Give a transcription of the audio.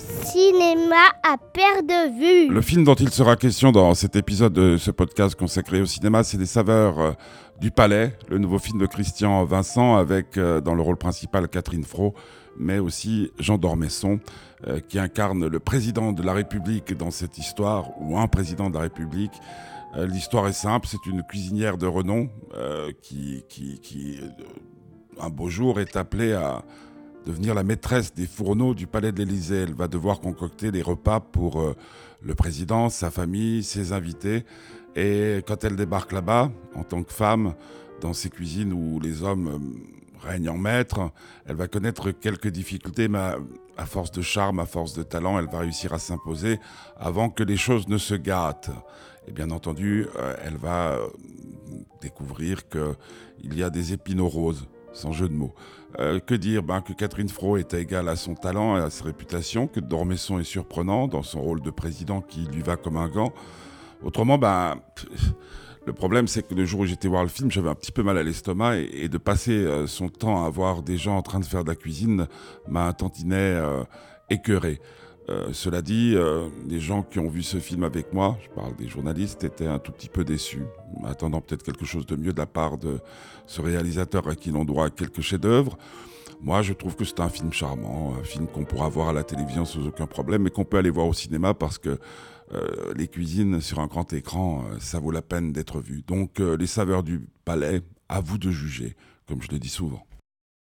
cinéma à perte de vue. Le film dont il sera question dans cet épisode de ce podcast consacré au cinéma, c'est Les Saveurs euh, du Palais, le nouveau film de Christian Vincent avec euh, dans le rôle principal Catherine Fro, mais aussi Jean Dormesson, euh, qui incarne le président de la République dans cette histoire, ou un président de la République. L'histoire est simple, c'est une cuisinière de renom qui un beau jour, est appelée à devenir la maîtresse des fourneaux du palais de l'Élysée. Elle va devoir concocter les repas pour euh, le président, sa famille, ses invités. Et quand elle débarque là-bas, en tant que femme, dans ces cuisines où les hommes euh, règnent en maître, elle va connaître quelques difficultés, mais à force de charme, à force de talent, elle va réussir à s'imposer avant que les choses ne se gâtent. Et bien entendu, euh, elle va découvrir qu'il y a des épines roses sans jeu de mots. Euh, que dire ben, Que Catherine Fro est égale à son talent et à sa réputation, que Dormesson est surprenant dans son rôle de président qui lui va comme un gant. Autrement, ben, le problème c'est que le jour où j'étais voir le film, j'avais un petit peu mal à l'estomac et, de passer euh, son temps à voir des gens en train de faire de la cuisine m'a un tantinet euh, écœuré. Euh, cela dit, euh, les gens qui ont vu ce film avec moi, je parle des journalistes, étaient un tout petit peu déçus, attendant peut-être quelque chose de mieux de la part de ce réalisateur à qui l'on doit quelques chefs-d'œuvre. Moi, je trouve que c'est un film charmant, un film qu'on pourra voir à la télévision sans aucun problème, mais qu'on peut aller voir au cinéma parce que euh, les cuisines sur un grand écran, ça vaut la peine d'être vu. Donc, les saveurs du palais, à vous de juger, comme je le dis souvent.